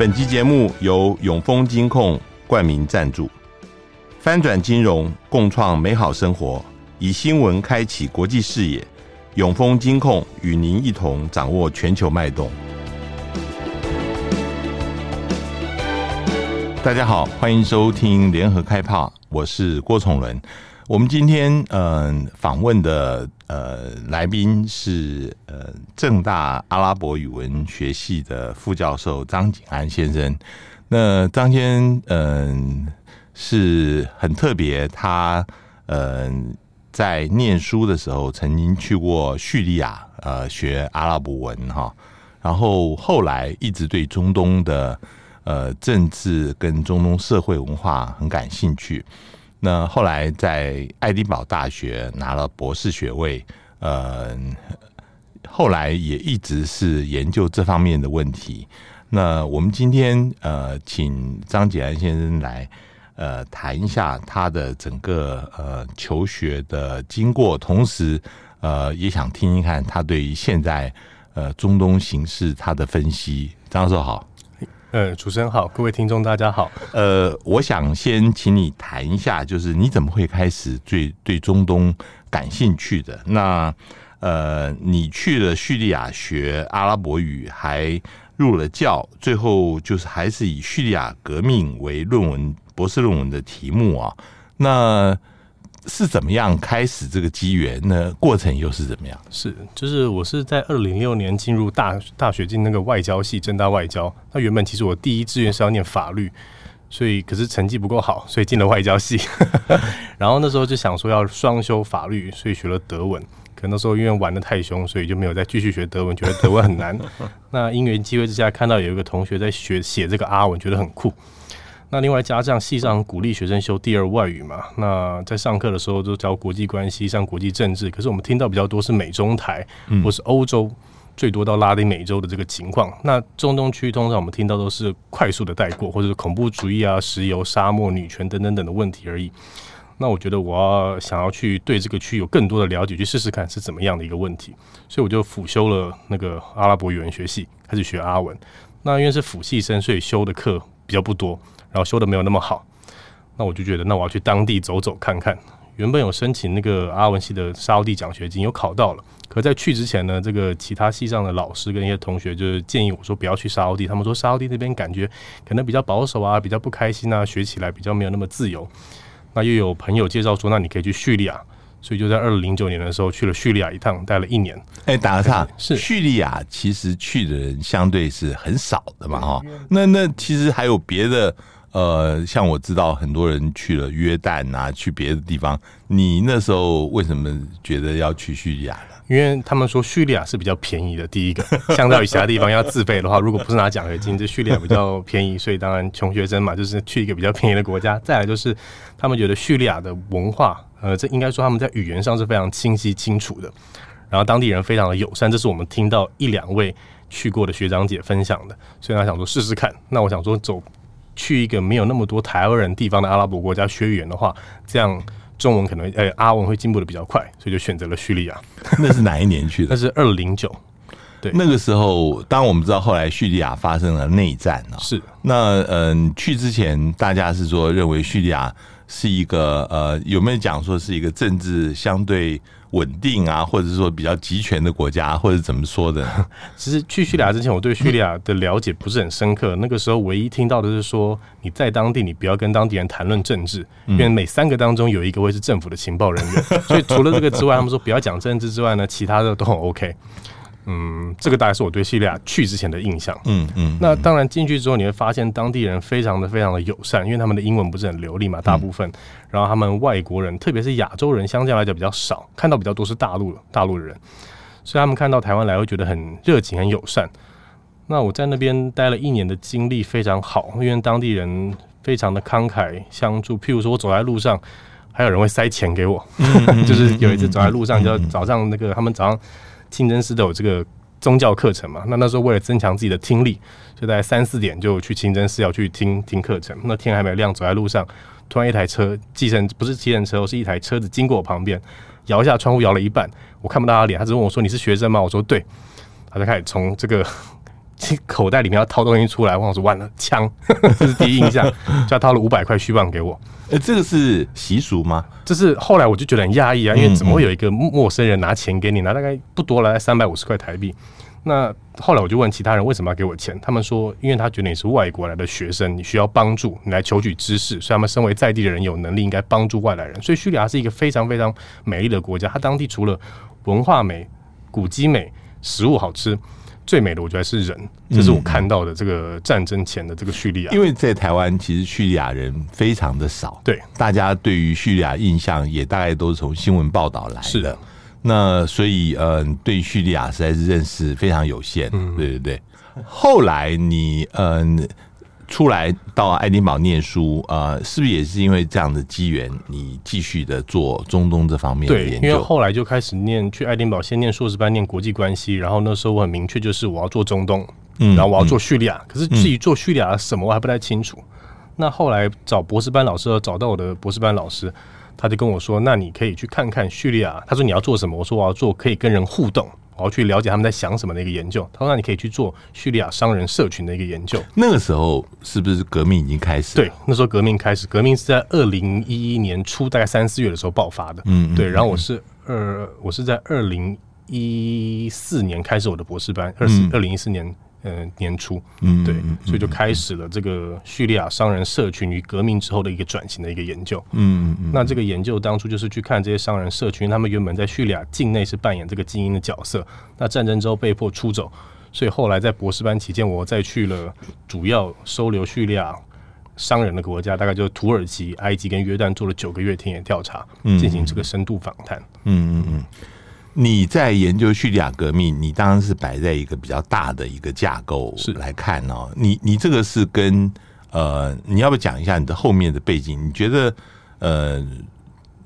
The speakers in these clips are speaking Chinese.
本集节目由永丰金控冠名赞助，翻转金融，共创美好生活，以新闻开启国际视野。永丰金控与您一同掌握全球脉动。大家好，欢迎收听联合开炮，我是郭崇伦。我们今天嗯访问的呃来宾是呃正大阿拉伯语文学系的副教授张景安先生。那张先生嗯是很特别，他嗯在念书的时候曾经去过叙利亚呃学阿拉伯文哈，然后后来一直对中东的呃政治跟中东社会文化很感兴趣。那后来在爱丁堡大学拿了博士学位，呃，后来也一直是研究这方面的问题。那我们今天呃，请张景安先生来呃谈一下他的整个呃求学的经过，同时呃也想听听看他对于现在呃中东形势他的分析。张教授好。呃，主持人好，各位听众大家好。呃，我想先请你谈一下，就是你怎么会开始对对中东感兴趣的？那呃，你去了叙利亚学阿拉伯语，还入了教，最后就是还是以叙利亚革命为论文博士论文的题目啊。那是怎么样开始这个机缘呢？过程又是怎么样？是，就是我是在二零零六年进入大大学进那个外交系，政大外交。那原本其实我第一志愿是要念法律，所以可是成绩不够好，所以进了外交系。然后那时候就想说要双修法律，所以学了德文。可能那时候因为玩的太凶，所以就没有再继续学德文，觉得德文很难。那因缘机会之下，看到有一个同学在学写这个阿文，觉得很酷。那另外加上系上鼓励学生修第二外语嘛，那在上课的时候都教国际关系、像国际政治，可是我们听到比较多是美中台，或是欧洲，最多到拉丁美洲的这个情况。那中东区通常我们听到都是快速的带过，或者是恐怖主义啊、石油、沙漠、女权等等等的问题而已。那我觉得我要想要去对这个区有更多的了解，去试试看是怎么样的一个问题，所以我就辅修了那个阿拉伯语文学系，开始学阿文。那因为是辅系生，所以修的课比较不多。然后修的没有那么好，那我就觉得，那我要去当地走走看看。原本有申请那个阿文系的沙乌地奖学金，有考到了。可在去之前呢，这个其他系上的老师跟一些同学就是建议我说不要去沙乌地，他们说沙乌地那边感觉可能比较保守啊，比较不开心啊，学起来比较没有那么自由。那又有朋友介绍说，那你可以去叙利亚，所以就在二零零九年的时候去了叙利亚一趟，待了一年。哎，打个岔，是叙利亚其实去的人相对是很少的嘛，哈。那那其实还有别的。呃，像我知道很多人去了约旦啊，去别的地方。你那时候为什么觉得要去叙利亚呢？因为他们说叙利亚是比较便宜的。第一个，相较于其他地方要自费的话，如果不是拿奖学金，这叙利亚比较便宜，所以当然穷学生嘛，就是去一个比较便宜的国家。再来就是他们觉得叙利亚的文化，呃，这应该说他们在语言上是非常清晰清楚的，然后当地人非常的友善，这是我们听到一两位去过的学长姐分享的，所以他想说试试看。那我想说走。去一个没有那么多台湾人地方的阿拉伯国家学语言的话，这样中文可能呃、欸、阿文会进步的比较快，所以就选择了叙利亚。那是哪一年去的？那是二零零九。对，那个时候，当我们知道后来叙利亚发生了内战啊。是。那嗯、呃，去之前大家是说认为叙利亚是一个呃，有没有讲说是一个政治相对？稳定啊，或者是说比较集权的国家，或者怎么说的？其实去叙利亚之前，我对叙利亚的了解不是很深刻。那个时候唯一听到的是说，你在当地，你不要跟当地人谈论政治，因为每三个当中有一个会是政府的情报人员。所以除了这个之外，他们说不要讲政治之外呢，其他的都很 OK。嗯，这个大概是我对叙利亚去之前的印象。嗯嗯，那当然进去之后，你会发现当地人非常的非常的友善，因为他们的英文不是很流利嘛，大部分。嗯、然后他们外国人，特别是亚洲人，相较来讲比较少，看到比较多是大陆大陆的人，所以他们看到台湾来会觉得很热情、很友善。那我在那边待了一年的经历非常好，因为当地人非常的慷慨相助。譬如说我走在路上，还有人会塞钱给我，就是有一次走在路上，就早上那个他们早上。清真寺都有这个宗教课程嘛？那那时候为了增强自己的听力，就在三四点就去清真寺要去听听课程。那天还没有亮，走在路上，突然一台车，计程不是计程车，是一台车子经过我旁边，摇一下窗户，摇了一半，我看不到他脸，他只问我说：“你是学生吗？”我说：“对。”他就开始从这个口袋里面要掏东西出来，我说完了，枪，这是第一印象，就要掏了五百块虚棒给我。呃，这个是习俗吗？这是后来我就觉得很讶异啊，因为怎么会有一个陌生人拿钱给你，拿大概不多了，三百五十块台币。那后来我就问其他人为什么要给我钱，他们说，因为他觉得你是外国来的学生，你需要帮助，你来求取知识，所以他们身为在地的人有能力应该帮助外来人。所以叙利亚是一个非常非常美丽的国家，它当地除了文化美、古迹美、食物好吃。最美的，我觉得是人，这是我看到的这个战争前的这个叙利亚。因为在台湾，其实叙利亚人非常的少，对，大家对于叙利亚印象也大概都是从新闻报道来的。是的，那所以，嗯，对叙利亚实在是认识非常有限。嗯，对对对。后来你，嗯。出来到爱丁堡念书，呃，是不是也是因为这样的机缘，你继续的做中东这方面的研究？对，因为后来就开始念去爱丁堡，先念硕士班，念国际关系，然后那时候我很明确，就是我要做中东，嗯，然后我要做叙利亚，嗯、可是至于做叙利亚什么，我还不太清楚。嗯、那后来找博士班老师，找到我的博士班老师，他就跟我说：“那你可以去看看叙利亚。”他说：“你要做什么？”我说：“我要做可以跟人互动。”我要去了解他们在想什么的一个研究。他说：“那你可以去做叙利亚商人社群的一个研究。”那个时候是不是革命已经开始？对，那时候革命开始。革命是在二零一一年初，大概三四月的时候爆发的。嗯，对。然后我是二，我是在二零一四年开始我的博士班，二四二零一四年。呃，年初，嗯，对，所以就开始了这个叙利亚商人社群与革命之后的一个转型的一个研究。嗯嗯，那这个研究当初就是去看这些商人社群，他们原本在叙利亚境内是扮演这个精英的角色，那战争之后被迫出走，所以后来在博士班期间，我再去了主要收留叙利亚商人的国家，大概就是土耳其、埃及跟约旦，做了九个月田野调查，进行这个深度访谈。嗯嗯嗯。你在研究叙利亚革命，你当然是摆在一个比较大的一个架构来看哦。你你这个是跟呃，你要不要讲一下你的后面的背景？你觉得呃，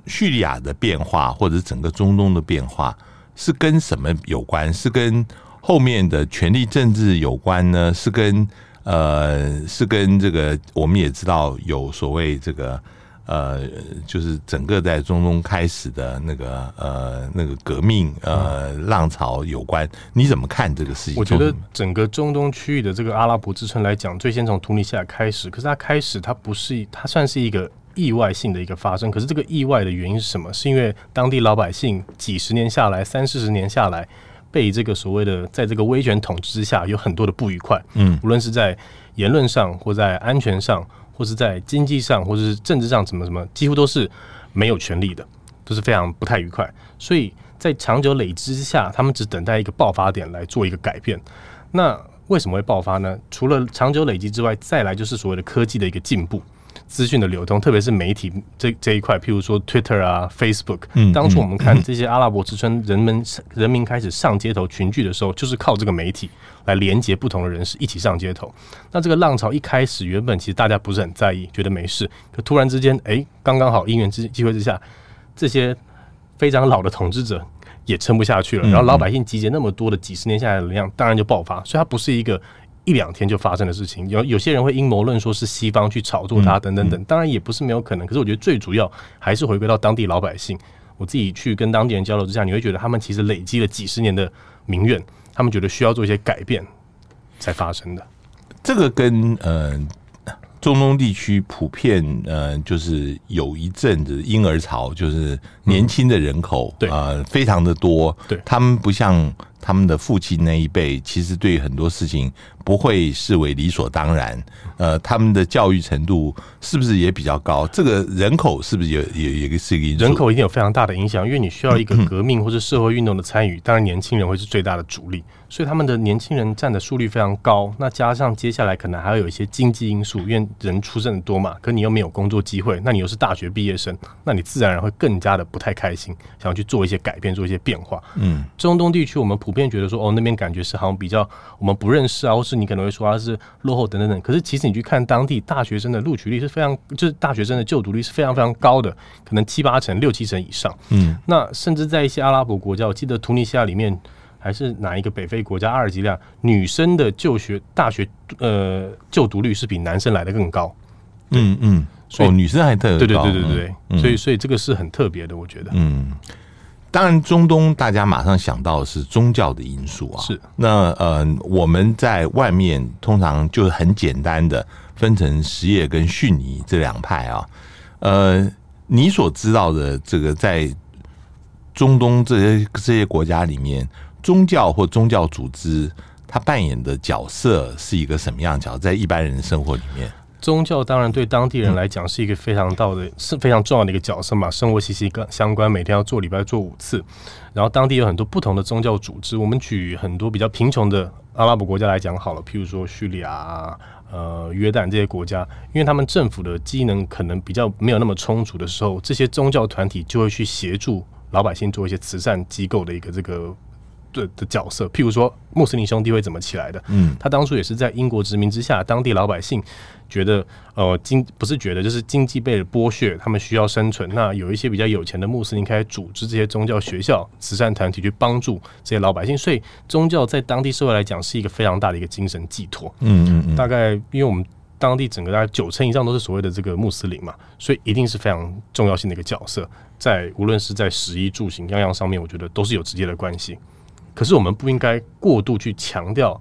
叙利亚的变化或者整个中东的变化是跟什么有关？是跟后面的权力政治有关呢？是跟呃，是跟这个我们也知道有所谓这个。呃，就是整个在中东开始的那个呃那个革命呃浪潮有关，你怎么看这个事情？我觉得整个中东区域的这个阿拉伯之春来讲，最先从突尼西亚开始，可是它开始它不是它算是一个意外性的一个发生，可是这个意外的原因是什么？是因为当地老百姓几十年下来，三四十年下来，被这个所谓的在这个威权统治之下有很多的不愉快，嗯，无论是在言论上或在安全上。或是在经济上，或者是政治上，什么什么，几乎都是没有权利的，都是非常不太愉快。所以在长久累积之下，他们只等待一个爆发点来做一个改变。那为什么会爆发呢？除了长久累积之外，再来就是所谓的科技的一个进步。资讯的流通，特别是媒体这这一块，譬如说 Twitter 啊、Facebook，嗯当初我们看这些阿拉伯之春，人们人民开始上街头群聚的时候，就是靠这个媒体来连接不同的人士一起上街头。那这个浪潮一开始，原本其实大家不是很在意，觉得没事，可突然之间，哎，刚刚好因缘之机会之下，这些非常老的统治者也撑不下去了，然后老百姓集结那么多的几十年下来的能量，当然就爆发。所以它不是一个。一两天就发生的事情，有有些人会阴谋论说是西方去炒作它等等等，当然也不是没有可能。可是我觉得最主要还是回归到当地老百姓。我自己去跟当地人交流之下，你会觉得他们其实累积了几十年的民怨，他们觉得需要做一些改变才发生的。这个跟呃中东地区普遍呃就是有一阵子婴儿潮，就是年轻的人口、嗯、对呃非常的多，对他们不像。他们的父亲那一辈，其实对很多事情不会视为理所当然。呃，他们的教育程度是不是也比较高？这个人口是不是也也也是一个因素？人口一定有非常大的影响，因为你需要一个革命或者社会运动的参与，当然年轻人会是最大的主力。所以他们的年轻人占的数率非常高，那加上接下来可能还要有一些经济因素，因为人出生的多嘛，可你又没有工作机会，那你又是大学毕业生，那你自然而然会更加的不太开心，想要去做一些改变，做一些变化。嗯，中东地区我们普遍觉得说，哦，那边感觉是好像比较我们不认识啊，或是你可能会说它是落后等等等。可是其实你去看当地大学生的录取率是非常，就是大学生的就读率是非常非常高的，可能七八成、六七成以上。嗯，那甚至在一些阿拉伯国家，我记得突尼西亚里面。还是哪一个北非国家？阿尔及利亚女生的就学大学呃就读率是比男生来的更高。嗯嗯，所以、哦、女生还特别。对对对对对，嗯、所以所以这个是很特别的，我觉得。嗯，当然，中东大家马上想到的是宗教的因素啊。是。那呃，我们在外面通常就是很简单的分成什叶跟逊尼这两派啊。呃，你所知道的这个在中东这些这些国家里面，宗教或宗教组织它扮演的角色是一个什么样角色？在一般人的生活里面？宗教当然对当地人来讲是一个非常道的，是非常重要的一个角色嘛，生活息息相关，每天要做礼拜做五次。然后当地有很多不同的宗教组织，我们举很多比较贫穷的阿拉伯国家来讲好了，譬如说叙利亚、呃约旦这些国家，因为他们政府的机能可能比较没有那么充足的时候，这些宗教团体就会去协助老百姓做一些慈善机构的一个这个。的的角色，譬如说穆斯林兄弟会怎么起来的？嗯，他当初也是在英国殖民之下，当地老百姓觉得呃经不是觉得就是经济被剥削，他们需要生存。那有一些比较有钱的穆斯林开始组织这些宗教学校、慈善团体去帮助这些老百姓，所以宗教在当地社会来讲是一个非常大的一个精神寄托。嗯嗯嗯，大概因为我们当地整个大概九成以上都是所谓的这个穆斯林嘛，所以一定是非常重要性的一个角色，在无论是在食衣住行样样上面，我觉得都是有直接的关系。可是我们不应该过度去强调，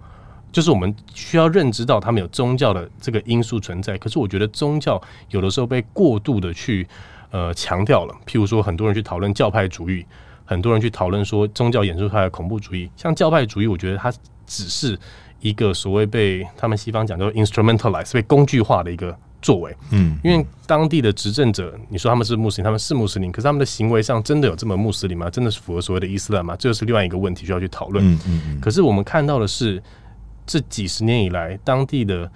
就是我们需要认知到他们有宗教的这个因素存在。可是我觉得宗教有的时候被过度的去呃强调了。譬如说，很多人去讨论教派主义，很多人去讨论说宗教演出出来的恐怖主义。像教派主义，我觉得它只是一个所谓被他们西方讲叫 instrumentalize 被工具化的一个。作为，嗯，因为当地的执政者，你说他们是穆斯林，他们是穆斯林，可是他们的行为上真的有这么穆斯林吗？真的是符合所谓的伊斯兰吗？这就是另外一个问题需要去讨论。嗯嗯嗯。可是我们看到的是，这几十年以来，当地的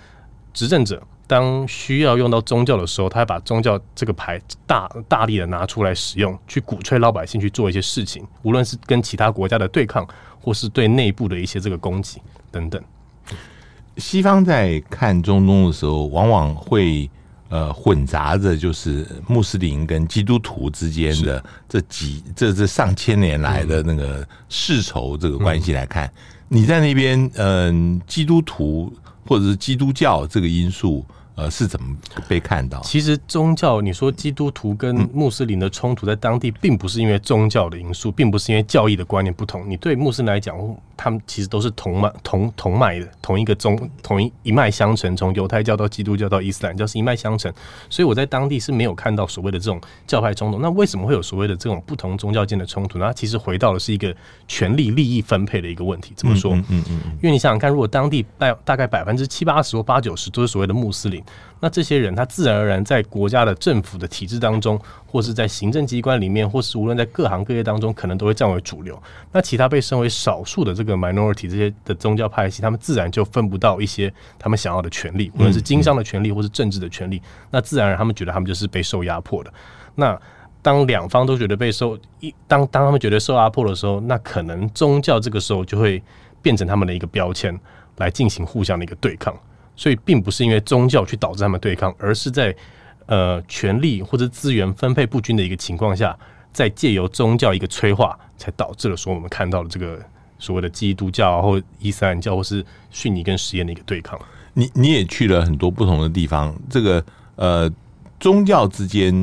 执政者当需要用到宗教的时候，他还把宗教这个牌大大力的拿出来使用，去鼓吹老百姓去做一些事情，无论是跟其他国家的对抗，或是对内部的一些这个攻击等等。西方在看中东的时候，往往会呃混杂着就是穆斯林跟基督徒之间的这几这这上千年来的那个世仇这个关系来看，嗯、你在那边嗯、基督徒或者是基督教这个因素。呃，是怎么被看到？其实宗教，你说基督徒跟穆斯林的冲突，在当地并不是因为宗教的因素，并不是因为教义的观念不同。你对穆斯林来讲，他们其实都是同脉同同脉的，同一个宗，同一一脉相承。从犹太教到基督教到伊斯兰教是一脉相承。所以我在当地是没有看到所谓的这种教派冲突。那为什么会有所谓的这种不同宗教间的冲突呢？那其实回到的是一个权力利益分配的一个问题。怎么说？嗯嗯嗯。因为你想想看，如果当地大大概百分之七八十或八九十都是所谓的穆斯林。那这些人，他自然而然在国家的政府的体制当中，或是在行政机关里面，或是无论在各行各业当中，可能都会占为主流。那其他被称为少数的这个 minority 这些的宗教派系，他们自然就分不到一些他们想要的权利，无论是经商的权利，或是政治的权利。那自然而然，他们觉得他们就是被受压迫的。那当两方都觉得被受一当当他们觉得受压迫的时候，那可能宗教这个时候就会变成他们的一个标签，来进行互相的一个对抗。所以，并不是因为宗教去导致他们对抗，而是在呃权力或者资源分配不均的一个情况下，在借由宗教一个催化，才导致了说我们看到的这个所谓的基督教或伊斯兰教或是逊尼跟什叶的一个对抗。你你也去了很多不同的地方，这个呃宗教之间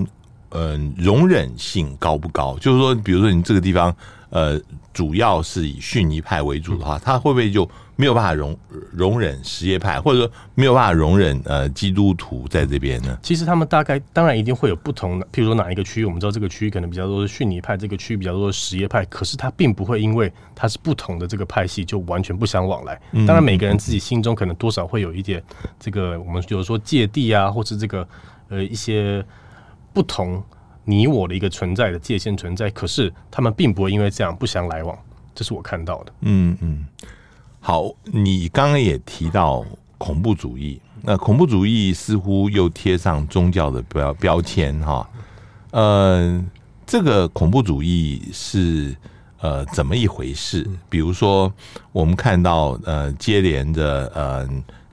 嗯、呃、容忍性高不高？就是说，比如说你这个地方呃主要是以逊尼派为主的话，他会不会就？没有办法容容忍什叶派，或者说没有办法容忍呃基督徒在这边呢？其实他们大概当然一定会有不同的，譬如说哪一个区域，我们知道这个区域可能比较多是逊尼派，这个区域比较多是什叶派，可是他并不会因为他是不同的这个派系就完全不相往来。当然每个人自己心中可能多少会有一点这个我们比如说芥蒂啊，或是这个呃一些不同你我的一个存在的界限存在，可是他们并不会因为这样不相来往，这是我看到的。嗯嗯。好，你刚刚也提到恐怖主义，那恐怖主义似乎又贴上宗教的标标签哈。呃，这个恐怖主义是呃怎么一回事？比如说，我们看到呃接连的呃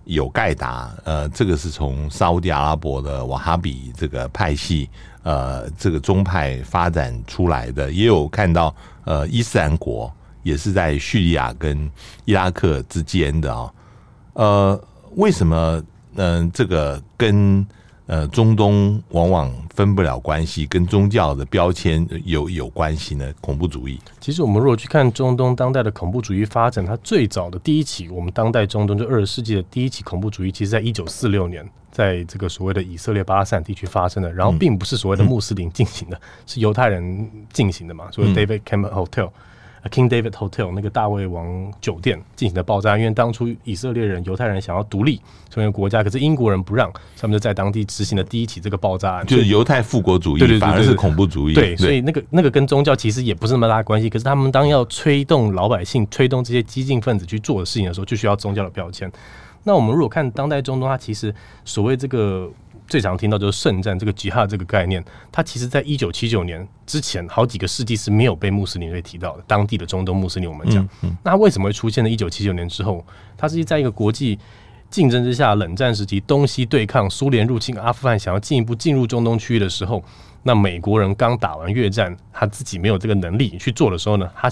有盖达，呃这个是从沙乌地阿拉伯的瓦哈比这个派系呃这个宗派发展出来的，也有看到呃伊斯兰国。也是在叙利亚跟伊拉克之间的啊，呃，为什么嗯、呃，这个跟呃，中东往往分不了关系，跟宗教的标签有有关系呢？恐怖主义。其实我们如果去看中东当代的恐怖主义发展，它最早的第一起，我们当代中东就二十世纪的第一起恐怖主义，其实在一九四六年，在这个所谓的以色列巴勒斯坦地区发生的，然后并不是所谓的穆斯林进行的，嗯、是犹太人进行的嘛？所以 David Cameron Hotel。King David Hotel 那个大卫王酒店进行的爆炸，因为当初以色列人、犹太人想要独立成为国家，可是英国人不让，他们就在当地执行了第一起这个爆炸案，就是犹太复国主义，对对对对，反而是恐怖主义。对，所以那个那个跟宗教其实也不是那么大关系，可是他们当要推动老百姓、推动这些激进分子去做的事情的时候，就需要宗教的标签。那我们如果看当代中东，它其实所谓这个。最常听到就是圣战这个吉哈这个概念，它其实在一九七九年之前好几个世纪是没有被穆斯林会提到的。当地的中东穆斯林，我们讲，那为什么会出现在一九七九年之后？它是在一个国际竞争之下，冷战时期东西对抗，苏联入侵阿富汗，想要进一步进入中东区域的时候，那美国人刚打完越战，他自己没有这个能力去做的时候呢，他。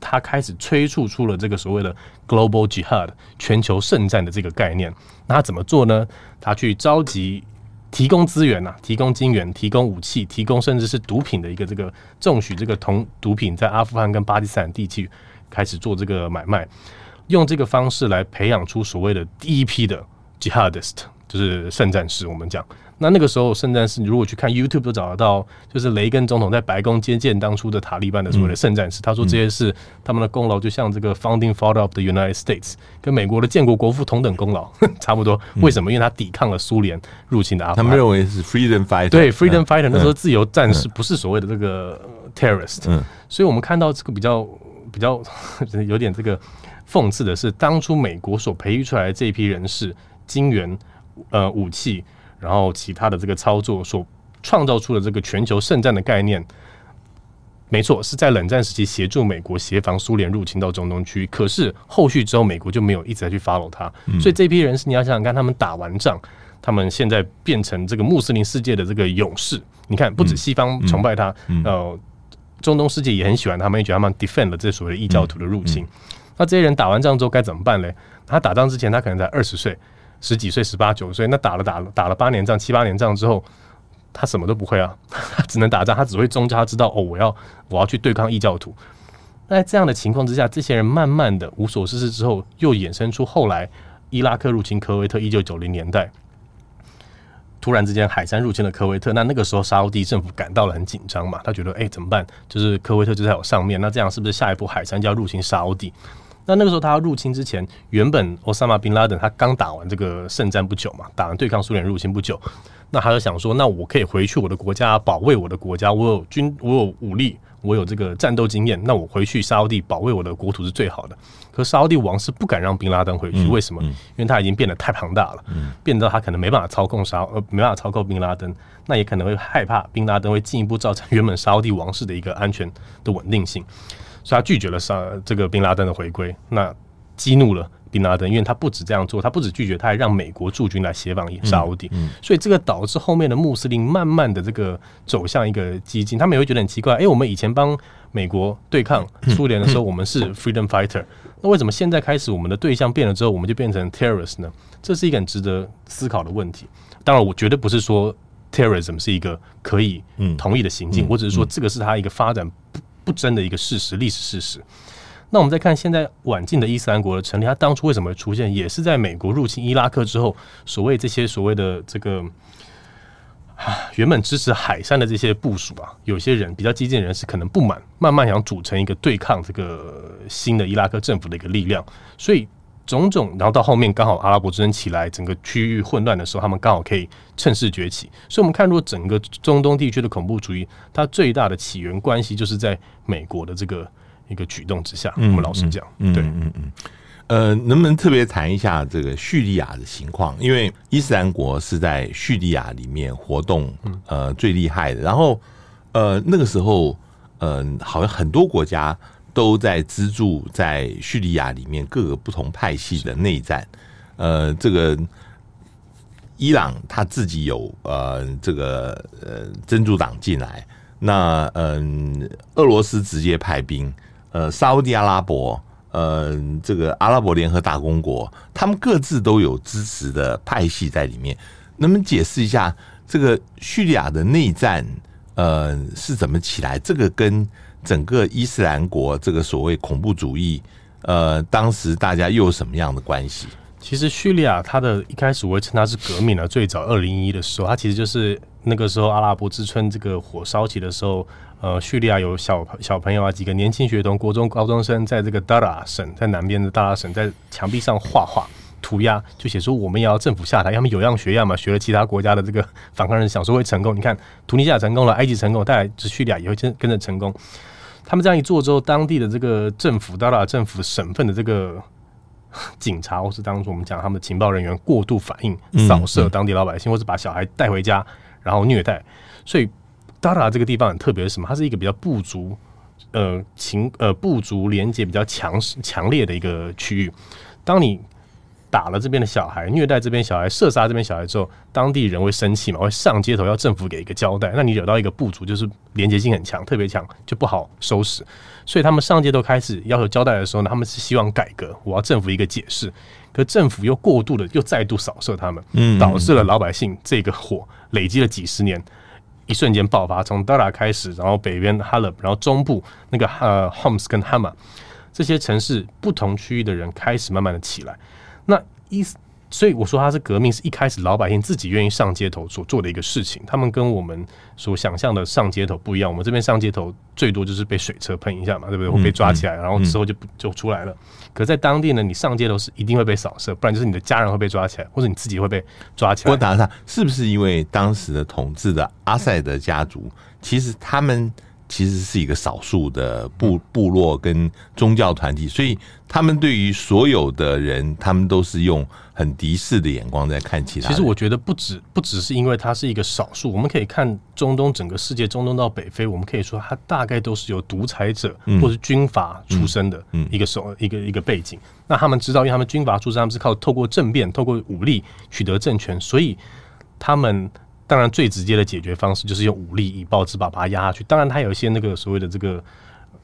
他开始催促出了这个所谓的 Global Jihad 全球圣战的这个概念。那他怎么做呢？他去召集、提供资源呐，提供金援、提供武器、提供甚至是毒品的一个这个重许这个同毒品在阿富汗跟巴基斯坦地区开始做这个买卖，用这个方式来培养出所谓的第一批的 Jihadist，就是圣战士。我们讲。那那个时候，圣战士，你如果去看 YouTube 都找得到，就是雷根总统在白宫接见当初的塔利班的所谓的圣战士，他说这些是他们的功劳，就像这个 Founding Father of the United States，跟美国的建国国父同等功劳，差不多。为什么？因为他抵抗了苏联入侵的阿富汗。他们认为是 Freedom Fighter，对 Freedom Fighter，那时候自由战士不是所谓的这个 Terrorist。所以我们看到这个比较比较 有点这个讽刺的是，当初美国所培育出来的这一批人士，金元呃武器。然后其他的这个操作所创造出的这个全球圣战的概念，没错，是在冷战时期协助美国协防苏联入侵到中东区。可是后续之后，美国就没有一直在去 follow 他。所以这批人是你要想想看，他们打完仗，他们现在变成这个穆斯林世界的这个勇士。你看，不止西方崇拜他，呃，中东世界也很喜欢他们，也觉得他们 defend 了这所谓的异教徒的入侵。那这些人打完仗之后该怎么办呢？他打仗之前，他可能才二十岁。十几岁、十八九岁，那打了打了打了八年仗、七八年仗之后，他什么都不会啊，他 只能打仗，他只会宗教，他知道哦，我要我要去对抗异教徒。那在这样的情况之下，这些人慢慢的无所事事之后，又衍生出后来伊拉克入侵科威特，一九九零年代，突然之间海山入侵了科威特，那那个时候沙乌地政府感到了很紧张嘛，他觉得哎、怎么办？就是科威特就在我上面，那这样是不是下一步海山就要入侵沙乌地？那那个时候他要入侵之前，原本奥萨马宾拉登他刚打完这个圣战不久嘛，打完对抗苏联入侵不久，那他就想说，那我可以回去我的国家保卫我的国家，我有军，我有武力，我有这个战斗经验，那我回去沙乌地保卫我的国土是最好的。可沙乌地王室不敢让宾拉登回去，为什么？因为他已经变得太庞大了，变得他可能没办法操控沙，呃，没办法操控宾拉登，那也可能会害怕宾拉登会进一步造成原本沙乌地王室的一个安全的稳定性。所以他拒绝了沙这个宾拉登的回归，那激怒了宾拉登，因为他不止这样做，他不止拒绝，他还让美国驻军来协防沙乌地，嗯嗯、所以这个导致后面的穆斯林慢慢的这个走向一个激进，他们也会觉得很奇怪，哎、欸，我们以前帮美国对抗苏联的时候，我们是 freedom fighter，那为什么现在开始我们的对象变了之后，我们就变成 terrorist 呢？这是一个很值得思考的问题。当然，我绝对不是说 terrorism 是一个可以同意的行径，我只是说这个是他一个发展不。不争的一个事实，历史事实。那我们再看现在晚近的伊斯兰国的成立，它当初为什么会出现，也是在美国入侵伊拉克之后，所谓这些所谓的这个啊，原本支持海山的这些部署啊，有些人比较激进人士可能不满，慢慢想组成一个对抗这个新的伊拉克政府的一个力量，所以。种种，然后到后面刚好阿拉伯之春起来，整个区域混乱的时候，他们刚好可以趁势崛起。所以，我们看，如果整个中东地区的恐怖主义，它最大的起源关系就是在美国的这个一个举动之下。我们老实讲，嗯、对，嗯嗯，呃，能不能特别谈一下这个叙利亚的情况？因为伊斯兰国是在叙利亚里面活动呃最厉害的。然后，呃，那个时候，嗯、呃，好像很多国家。都在资助在叙利亚里面各个不同派系的内战，呃，这个伊朗他自己有呃这个呃真主党进来，那嗯、俄罗斯直接派兵，呃，沙乌地阿拉伯，呃，这个阿拉伯联合大公国，他们各自都有支持的派系在里面。能不能解释一下这个叙利亚的内战，呃，是怎么起来？这个跟整个伊斯兰国这个所谓恐怖主义，呃，当时大家又有什么样的关系？其实叙利亚它的一开始我会称它是革命了，最早二零一一的时候，它其实就是那个时候阿拉伯之春这个火烧起的时候，呃，叙利亚有小小朋友啊，几个年轻学童，国中高中生，在这个达拉省，在南边的达拉省，在墙壁上画画涂鸦，就写说我们也要政府下台，要么有样学样嘛，学了其他国家的这个反抗人，想说会成功。你看，突尼西亚成功了，埃及成功，带来叙利亚也会跟跟着成功。他们这样一做之后，当地的这个政府，达拉政府省份的这个。警察或是当初我们讲他们的情报人员过度反应，扫射当地老百姓，或是把小孩带回家然后虐待。所以达拉这个地方很特别是什么？它是一个比较部族呃情呃部族连接比较强强烈的一个区域。当你打了这边的小孩，虐待这边小孩，射杀这边小孩之后，当地人会生气嘛？会上街头要政府给一个交代。那你惹到一个部族，就是连接性很强，特别强，就不好收拾。所以他们上街头开始要求交代的时候呢，他们是希望改革，我要政府一个解释。可政府又过度的又再度扫射他们，嗯，导致了老百姓这个火累积了几十年，一瞬间爆发。从 Dara 开始，然后北边哈勒，然后中部那个呃 Homs 跟 Hama 这些城市不同区域的人开始慢慢的起来。那意思，所以我说他是革命，是一开始老百姓自己愿意上街头所做的一个事情。他们跟我们所想象的上街头不一样。我们这边上街头最多就是被水车喷一下嘛，对不对？会被抓起来，然后之后就不就出来了。可在当地呢，你上街头是一定会被扫射，不然就是你的家人会被抓起来，或者你自己会被抓起来。我打他，是不是因为当时的统治的阿塞德家族，其实他们。其实是一个少数的部部落跟宗教团体，所以他们对于所有的人，他们都是用很敌视的眼光在看其他。其实我觉得不止不只是因为它是一个少数，我们可以看中东整个世界，中东到北非，我们可以说它大概都是由独裁者或是军阀出身的一个手一个一个背景。那他们知道，因为他们军阀出身，他们是靠透过政变、透过武力取得政权，所以他们。当然，最直接的解决方式就是用武力以暴制暴把它压下去。当然，它有一些那个所谓的这个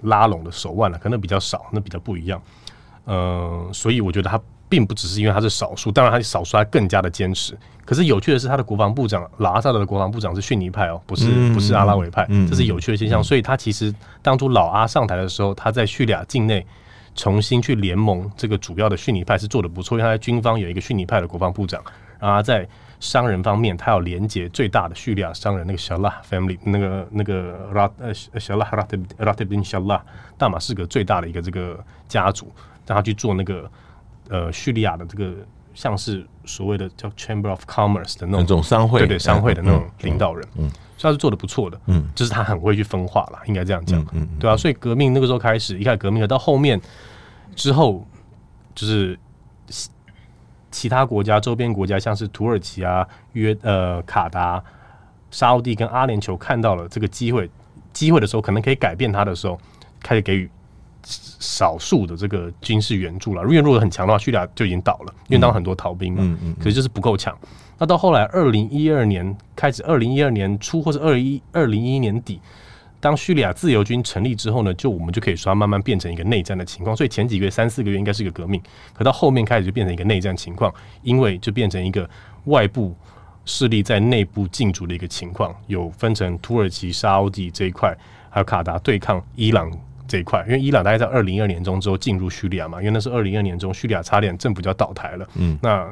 拉拢的手腕了，可能比较少，那比较不一样。呃，所以我觉得他并不只是因为他是少数，当然它少数还更加的坚持。可是有趣的是，他的国防部长老阿萨德的国防部长是逊尼派哦，不是不是阿拉维派，这是有趣的现象。所以他其实当初老阿上台的时候，他在叙利亚境内重新去联盟这个主要的逊尼派是做得不错，因为他在军方有一个逊尼派的国防部长，然后他在。商人方面，他要连接最大的叙利亚商人，那个小拉 family，那个那个拉呃小拉拉特拉特宾小拉，大马士革最大的一个这个家族，让他去做那个呃叙利亚的这个像是所谓的叫 Chamber of Commerce 的那种，商会，对对商会的那种领导人，嗯，嗯，所以他是做的不错的，嗯，就是他很会去分化了，应该这样讲，嗯，对啊，所以革命那个时候开始，一开始革命了，到后面之后就是。其他国家周边国家，像是土耳其啊、约呃卡达、沙乌地跟阿联酋，看到了这个机会，机会的时候，可能可以改变它的时候，开始给予少数的这个军事援助了。如果弱得很强的话，叙利亚就已经倒了，因为当很多逃兵嘛。嗯嗯。可是就是不够强。那到后来，二零一二年开始，二零一二年初或是二一二零一一年底。当叙利亚自由军成立之后呢，就我们就可以说它慢慢变成一个内战的情况。所以前几个月三四个月应该是一个革命，可到后面开始就变成一个内战情况，因为就变成一个外部势力在内部进驻的一个情况，有分成土耳其、沙乌地这一块，还有卡达对抗伊朗这一块。因为伊朗大概在二零一二年中之后进入叙利亚嘛，因为那是二零一二年中叙利亚差点政府就要倒台了。嗯，那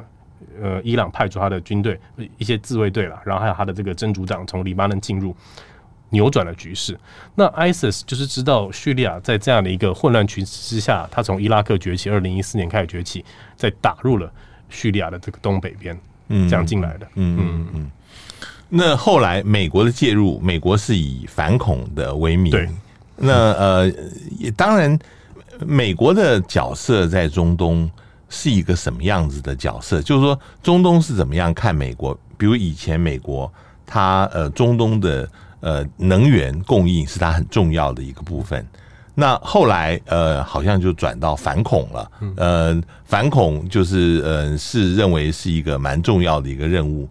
呃，伊朗派出他的军队，一些自卫队了，然后还有他的这个真主党从黎巴嫩进入。扭转了局势。那 ISIS 就是知道叙利亚在这样的一个混乱局势之下，他从伊拉克崛起，二零一四年开始崛起，再打入了叙利亚的这个东北边，嗯，这样进来的。嗯嗯嗯。那后来美国的介入，美国是以反恐的为名。对。那呃，也当然，美国的角色在中东是一个什么样子的角色？就是说，中东是怎么样看美国？比如以前美国，它呃，中东的。呃，能源供应是它很重要的一个部分。那后来呃，好像就转到反恐了。呃，反恐就是呃，是认为是一个蛮重要的一个任务。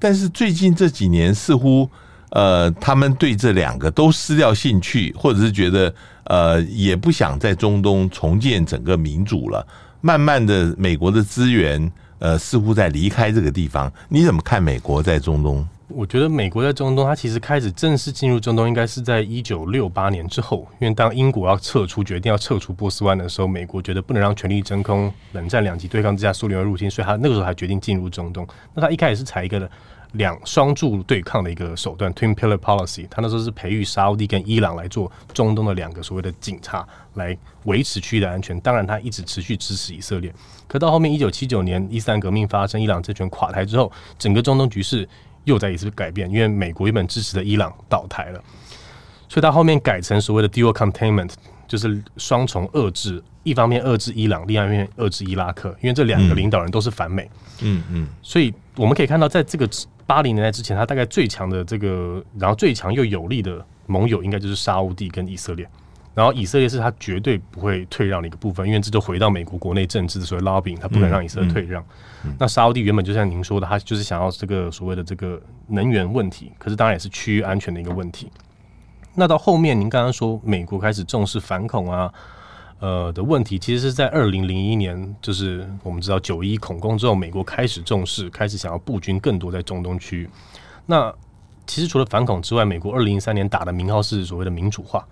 但是最近这几年，似乎呃，他们对这两个都失掉兴趣，或者是觉得呃，也不想在中东重建整个民主了。慢慢的，美国的资源呃，似乎在离开这个地方。你怎么看美国在中东？我觉得美国在中东，它其实开始正式进入中东，应该是在一九六八年之后。因为当英国要撤出，决定要撤出波斯湾的时候，美国觉得不能让权力真空，冷战两极对抗之下，苏联入侵，所以他那个时候还决定进入中东。那他一开始是采一个两双柱对抗的一个手段 （Twin Pillar Policy）。他那时候是培育沙乌地跟伊朗来做中东的两个所谓的警察，来维持区域的安全。当然，他一直持续支持以色列。可到后面一九七九年伊斯兰革命发生，伊朗政权垮台之后，整个中东局势。又再一次改变，因为美国原本支持的伊朗倒台了，所以他后面改成所谓的 dual containment，就是双重遏制，一方面遏制伊朗，另外一方面遏制伊拉克，因为这两个领导人都是反美。嗯嗯，所以我们可以看到，在这个八零年代之前，他大概最强的这个，然后最强又有力的盟友，应该就是沙乌地跟以色列。然后以色列是他绝对不会退让的一个部分，因为这就回到美国国内政治的所谓 lobbying，他不能让以色列退让。嗯嗯嗯、那沙乌地原本就像您说的，他就是想要这个所谓的这个能源问题，可是当然也是区域安全的一个问题。那到后面您刚刚说美国开始重视反恐啊，呃的问题，其实是在二零零一年，就是我们知道九一恐攻之后，美国开始重视，开始想要布军更多在中东区域。那其实除了反恐之外，美国二零零三年打的名号是所谓的民主化。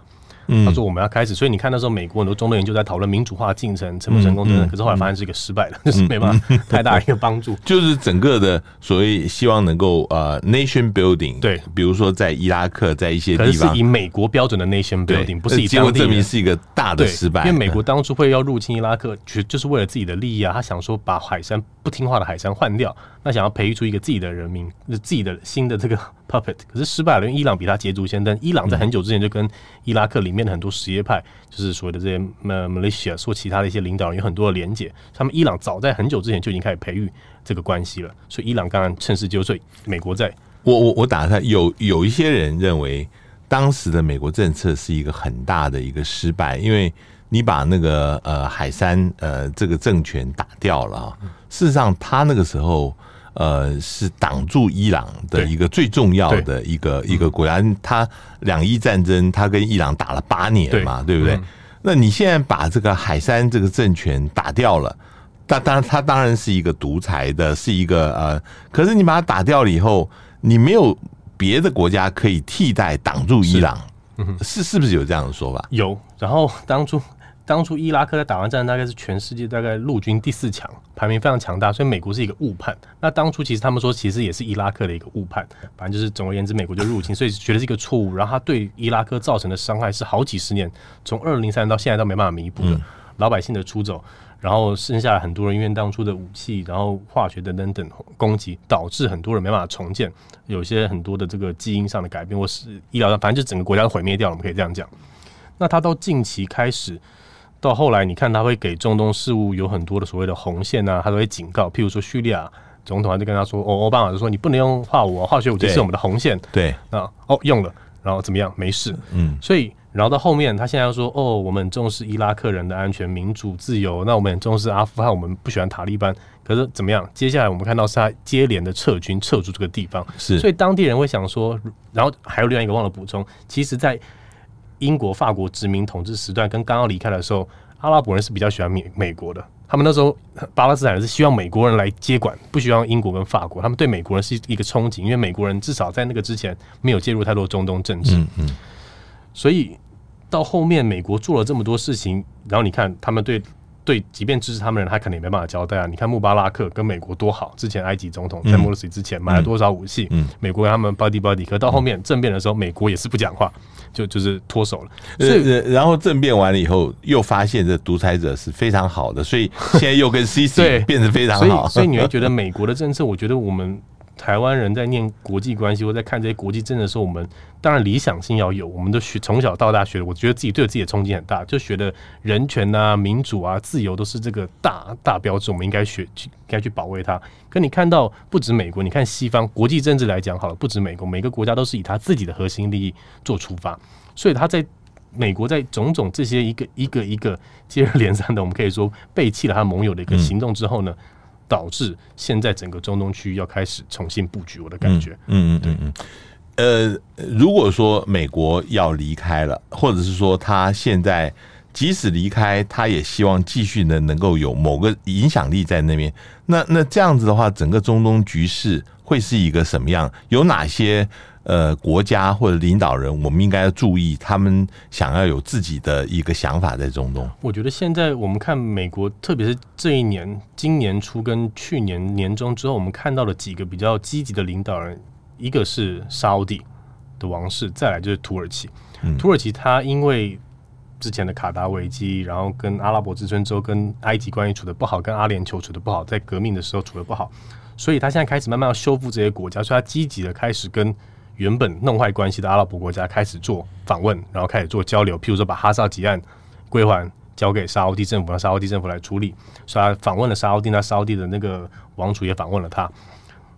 他说我们要开始，所以你看那时候美国很多中东研究在讨论民主化进程成不成功等等，可是后来发现是一个失败的，就是没办法 太大一个帮助。就是整个的所谓希望能够呃 nation building，对，比如说在伊拉克，在一些地方。是以美国标准的 nation building，不是以结果证明是一个大的失败。因为美国当初会要入侵伊拉克，就就是为了自己的利益啊，他想说把海山不听话的海山换掉，那想要培育出一个自己的人民，就自己的新的这个 puppet，可是失败了，因为伊朗比他捷足先登，伊朗在很久之前就跟伊拉克里面很多什叶派。就是所谓的这些，militia 说其他的一些领导人有很多的连结，他们伊朗早在很久之前就已经开始培育这个关系了，所以伊朗刚刚趁势就睡。美国在，我我我打算有有一些人认为，当时的美国政策是一个很大的一个失败，因为你把那个呃海山呃这个政权打掉了，事实上他那个时候。呃，是挡住伊朗的一个最重要的一个一个国家。他两伊战争，他跟伊朗打了八年嘛，对，对不对？嗯、那你现在把这个海山这个政权打掉了，他当然他当然是一个独裁的，是一个呃，可是你把它打掉了以后，你没有别的国家可以替代挡住伊朗，是、嗯、是，是不是有这样的说法？有。然后当初。当初伊拉克在打完战，大概是全世界大概陆军第四强，排名非常强大，所以美国是一个误判。那当初其实他们说，其实也是伊拉克的一个误判。反正就是总而言之，美国就入侵，所以觉得是一个错误。然后他对伊拉克造成的伤害是好几十年，从二零零三年到现在都没办法弥补的。老百姓的出走，然后剩下很多人因为当初的武器，然后化学等等等攻击，导致很多人没办法重建，有些很多的这个基因上的改变，或是医疗上，反正就整个国家都毁灭掉了。我们可以这样讲。那他到近期开始。到后来，你看他会给中东事务有很多的所谓的红线啊，他都会警告。譬如说叙利亚总统，他就跟他说：“哦，奥巴马就说你不能用化武，化学武器是我们的红线。”对，啊，哦，用了，然后怎么样？没事。嗯，所以，然后到后面，他现在又说：“哦，我们重视伊拉克人的安全、民主、自由。那我们很重视阿富汗，我们不喜欢塔利班。可是怎么样？接下来我们看到是他接连的撤军，撤出这个地方。是，所以当地人会想说，然后还有另外一个忘了补充，其实，在英国、法国殖民统治时段跟刚刚离开的时候。阿拉伯人是比较喜欢美美国的，他们那时候巴勒斯坦人是希望美国人来接管，不希望英国跟法国。他们对美国人是一个憧憬，因为美国人至少在那个之前没有介入太多中东政治。嗯嗯。所以到后面美国做了这么多事情，然后你看他们对对，即便支持他们人，他肯定也没办法交代啊。你看穆巴拉克跟美国多好，之前埃及总统在莫斯科之前买了多少武器，嗯，美国跟他们 buddy buddy，可到后面政变的时候，美国也是不讲话。就就是脱手了，所以然后政变完了以后，又发现这独裁者是非常好的，所以现在又跟 CC 变得非常好，所以所以你会觉得 美国的政策，我觉得我们。台湾人在念国际关系或在看这些国际政治的时候，我们当然理想性要有，我们都学从小到大学的，我觉得自己对自己的冲击很大，就觉得人权啊、民主啊、自由都是这个大大标志，我们应该学去，该去保卫它。可你看到不止美国，你看西方国际政治来讲好了，不止美国，每个国家都是以他自己的核心利益做出发，所以他在美国在种种这些一个一个一个接二连三的，我们可以说背弃了他盟友的一个行动之后呢，导致现在整个中东区域要开始重新布局，我的感觉，嗯嗯嗯嗯，呃，如果说美国要离开了，或者是说他现在即使离开，他也希望继续能能够有某个影响力在那边。那那这样子的话，整个中东局势会是一个什么样？有哪些呃国家或者领导人，我们应该要注意，他们想要有自己的一个想法在中东？我觉得现在我们看美国，特别是这一年，今年初跟去年年中之后，我们看到了几个比较积极的领导人，一个是沙乌地的王室，再来就是土耳其。嗯、土耳其他因为之前的卡达危机，然后跟阿拉伯之春之后跟埃及关系处的不好，跟阿联酋处的不好，在革命的时候处的不好，所以他现在开始慢慢要修复这些国家，所以他积极的开始跟原本弄坏关系的阿拉伯国家开始做访问，然后开始做交流。譬如说把哈萨吉案归还交给沙乌地政府，让沙乌地政府来处理。所以他访问了沙乌地，那沙乌地的那个王储也访问了他。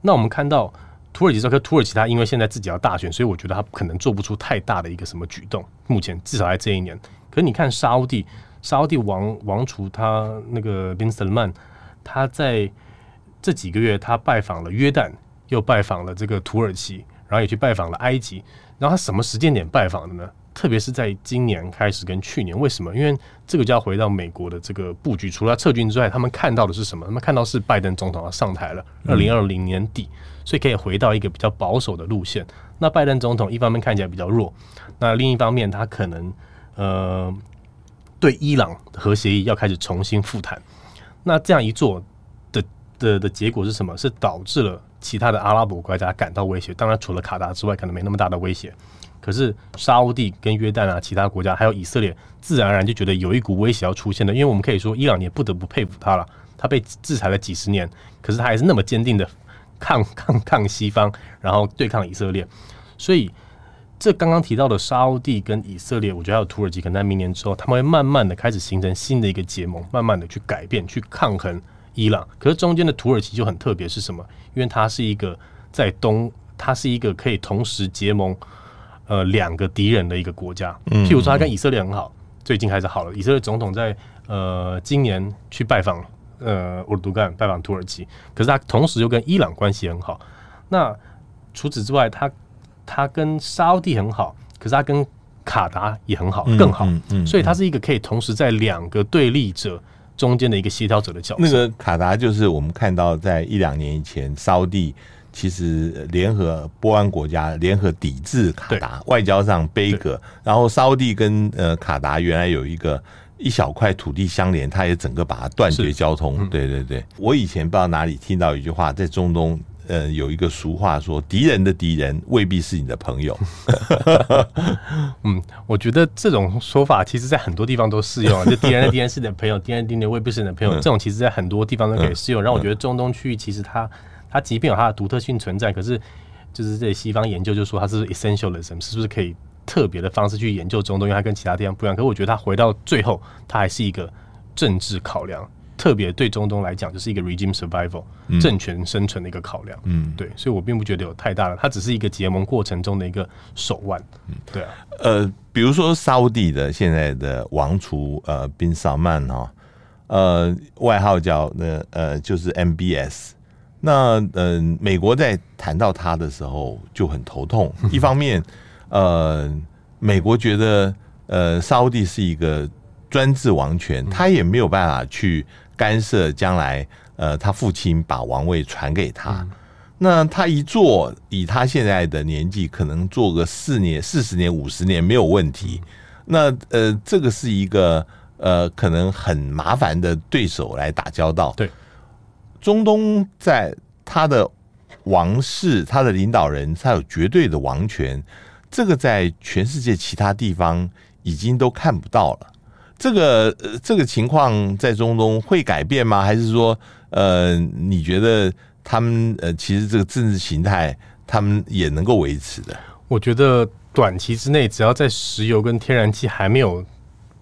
那我们看到。土耳其这个土耳其，他因为现在自己要大选，所以我觉得他可能做不出太大的一个什么举动。目前至少在这一年，可是你看沙乌地，沙乌地王王储他那个 Bin Salman，他在这几个月他拜访了约旦，又拜访了这个土耳其，然后也去拜访了埃及。然后他什么时间点拜访的呢？特别是在今年开始跟去年，为什么？因为这个就要回到美国的这个布局，除了撤军之外，他们看到的是什么？他们看到是拜登总统要上台了，二零二零年底。嗯所以可以回到一个比较保守的路线。那拜登总统一方面看起来比较弱，那另一方面他可能呃对伊朗核协议要开始重新复谈。那这样一做的的的结果是什么？是导致了其他的阿拉伯国家感到威胁。当然除了卡达之外，可能没那么大的威胁。可是沙乌地跟约旦啊，其他国家还有以色列，自然而然就觉得有一股威胁要出现的。因为我们可以说，伊朗也不得不佩服他了。他被制裁了几十年，可是他还是那么坚定的。抗抗抗西方，然后对抗以色列，所以这刚刚提到的沙乌地跟以色列，我觉得还有土耳其，可能在明年之后，他们会慢慢的开始形成新的一个结盟，慢慢的去改变，去抗衡伊朗。可是中间的土耳其就很特别，是什么？因为它是一个在东，它是一个可以同时结盟呃两个敌人的一个国家。譬如说，它跟以色列很好，最近开始好了。以色列总统在呃今年去拜访。呃，乌尔都干拜访土耳其，可是他同时又跟伊朗关系很好。那除此之外，他他跟沙乌地很好，可是他跟卡达也很好，更好。嗯嗯嗯、所以他是一个可以同时在两个对立者中间的一个协调者的角色。那个卡达就是我们看到，在一两年以前，沙乌地其实联合波湾国家联合抵制卡达，外交上杯葛。然后沙乌地跟呃卡达原来有一个。一小块土地相连，他也整个把它断绝交通。嗯、对对对，我以前不知道哪里听到一句话，在中东，呃，有一个俗话说：“敌人的敌人未必是你的朋友。”嗯，我觉得这种说法其实在很多地方都适用啊。就敌人的敌人是你的朋友，敌人的敌人未必是你的朋友。这种其实在很多地方都可以适用。让我觉得中东区域其实它它即便有它的独特性存在，可是就是这西方研究就说它是 essentialism，是不是可以？特别的方式去研究中东，因为它跟其他地方不一样。可是我觉得它回到最后，它还是一个政治考量。特别对中东来讲，就是一个 regime survival、嗯、政权生存的一个考量。嗯，对，所以我并不觉得有太大的，它只是一个结盟过程中的一个手腕。嗯，对啊。呃，比如说沙乌地的现在的王储呃宾萨曼哈，呃，外号叫那呃就是 MBS。那嗯、呃，美国在谈到他的时候就很头痛，一方面。呃，美国觉得呃，沙乌地是一个专制王权，他也没有办法去干涉将来呃，他父亲把王位传给他。那他一做，以他现在的年纪，可能做个四年、四十年、五十年没有问题。那呃，这个是一个呃，可能很麻烦的对手来打交道。对，中东在他的王室，他的领导人，他有绝对的王权。这个在全世界其他地方已经都看不到了。这个呃这个情况在中东会改变吗？还是说，呃，你觉得他们呃，其实这个政治形态他们也能够维持的？我觉得短期之内，只要在石油跟天然气还没有